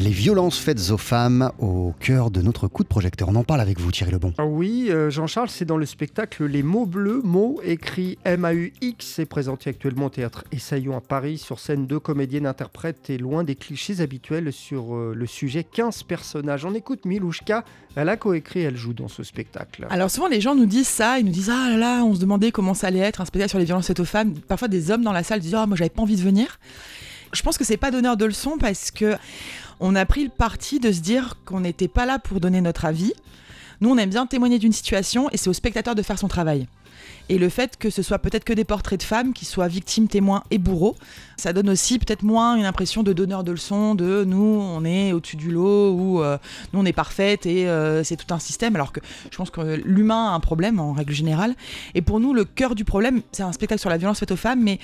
Les violences faites aux femmes au cœur de notre coup de projecteur. On en parle avec vous, Thierry Lebon. Ah oui, euh, Jean-Charles, c'est dans le spectacle Les mots bleus, mots écrits M-A-U-X, c'est présenté actuellement au théâtre Essaillon à Paris. Sur scène, deux comédiennes interprètes et loin des clichés habituels sur euh, le sujet 15 personnages. On écoute Milouchka, elle a coécrit, elle joue dans ce spectacle. Alors souvent, les gens nous disent ça, ils nous disent Ah là là, on se demandait comment ça allait être, un spectacle sur les violences faites aux femmes. Parfois, des hommes dans la salle disent Ah, moi, j'avais pas envie de venir. Je pense que c'est pas donneur de leçons parce que on a pris le parti de se dire qu'on n'était pas là pour donner notre avis. Nous, on aime bien témoigner d'une situation et c'est au spectateur de faire son travail. Et le fait que ce soit peut-être que des portraits de femmes qui soient victimes, témoins et bourreaux, ça donne aussi peut-être moins une impression de donneur de leçons, de nous, on est au-dessus du lot, ou euh, nous, on est parfaite et euh, c'est tout un système, alors que je pense que l'humain a un problème en règle générale. Et pour nous, le cœur du problème, c'est un spectacle sur la violence faite aux femmes, mais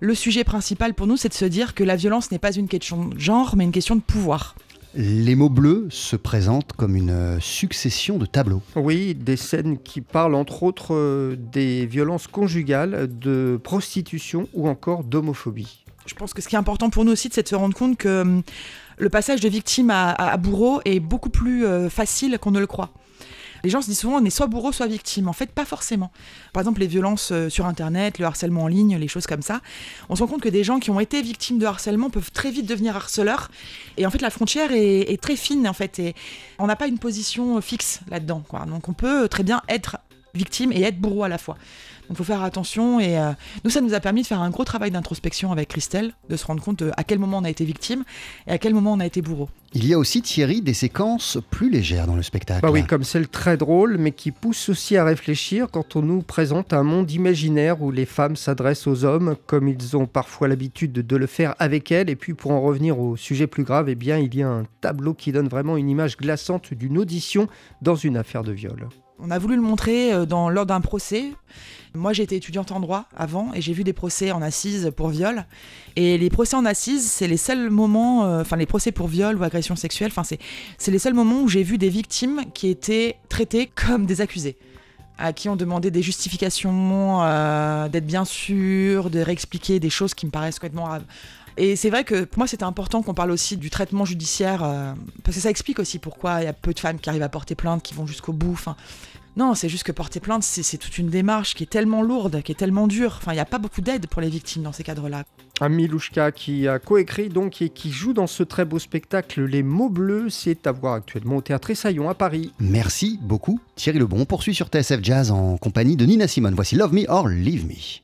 le sujet principal pour nous, c'est de se dire que la violence n'est pas une question de genre, mais une question de pouvoir. Les mots bleus se présentent comme une succession de tableaux. Oui, des scènes qui parlent entre autres euh, des violences conjugales, de prostitution ou encore d'homophobie. Je pense que ce qui est important pour nous aussi, c'est de se rendre compte que hum, le passage de victime à, à bourreau est beaucoup plus euh, facile qu'on ne le croit. Les gens se disent souvent on est soit bourreau, soit victime. En fait, pas forcément. Par exemple, les violences euh, sur Internet, le harcèlement en ligne, les choses comme ça. On se rend compte que des gens qui ont été victimes de harcèlement peuvent très vite devenir harceleurs. Et en fait, la frontière est, très fine, en fait. On n'a pas une position fixe là-dedans. Donc, on peut très bien être victime et être bourreau à la fois. Donc il faut faire attention et euh, nous ça nous a permis de faire un gros travail d'introspection avec Christelle, de se rendre compte à quel moment on a été victime et à quel moment on a été bourreau. Il y a aussi Thierry des séquences plus légères dans le spectacle. Bah oui, comme celle très drôle mais qui pousse aussi à réfléchir quand on nous présente un monde imaginaire où les femmes s'adressent aux hommes comme ils ont parfois l'habitude de le faire avec elles et puis pour en revenir au sujet plus grave, eh bien il y a un tableau qui donne vraiment une image glaçante d'une audition dans une affaire de viol. On a voulu le montrer euh, dans, lors d'un procès. Moi, j'étais étudiante en droit avant et j'ai vu des procès en assises pour viol. Et les procès en assises, c'est les seuls moments, euh, enfin les procès pour viol ou agression sexuelle, enfin c'est les seuls moments où j'ai vu des victimes qui étaient traitées comme des accusés à qui on demandait des justifications, euh, d'être bien sûr, de réexpliquer des choses qui me paraissent complètement et c'est vrai que pour moi, c'était important qu'on parle aussi du traitement judiciaire, euh, parce que ça explique aussi pourquoi il y a peu de femmes qui arrivent à porter plainte, qui vont jusqu'au bout. Enfin, non, c'est juste que porter plainte, c'est toute une démarche qui est tellement lourde, qui est tellement dure. Enfin, il n'y a pas beaucoup d'aide pour les victimes dans ces cadres-là. Milouchka qui a coécrit donc et qui joue dans ce très beau spectacle Les mots bleus, c'est à voir actuellement au théâtre Essaillon à Paris. Merci beaucoup Thierry Lebon. On poursuit sur TSF Jazz en compagnie de Nina Simone. Voici Love Me or Leave Me.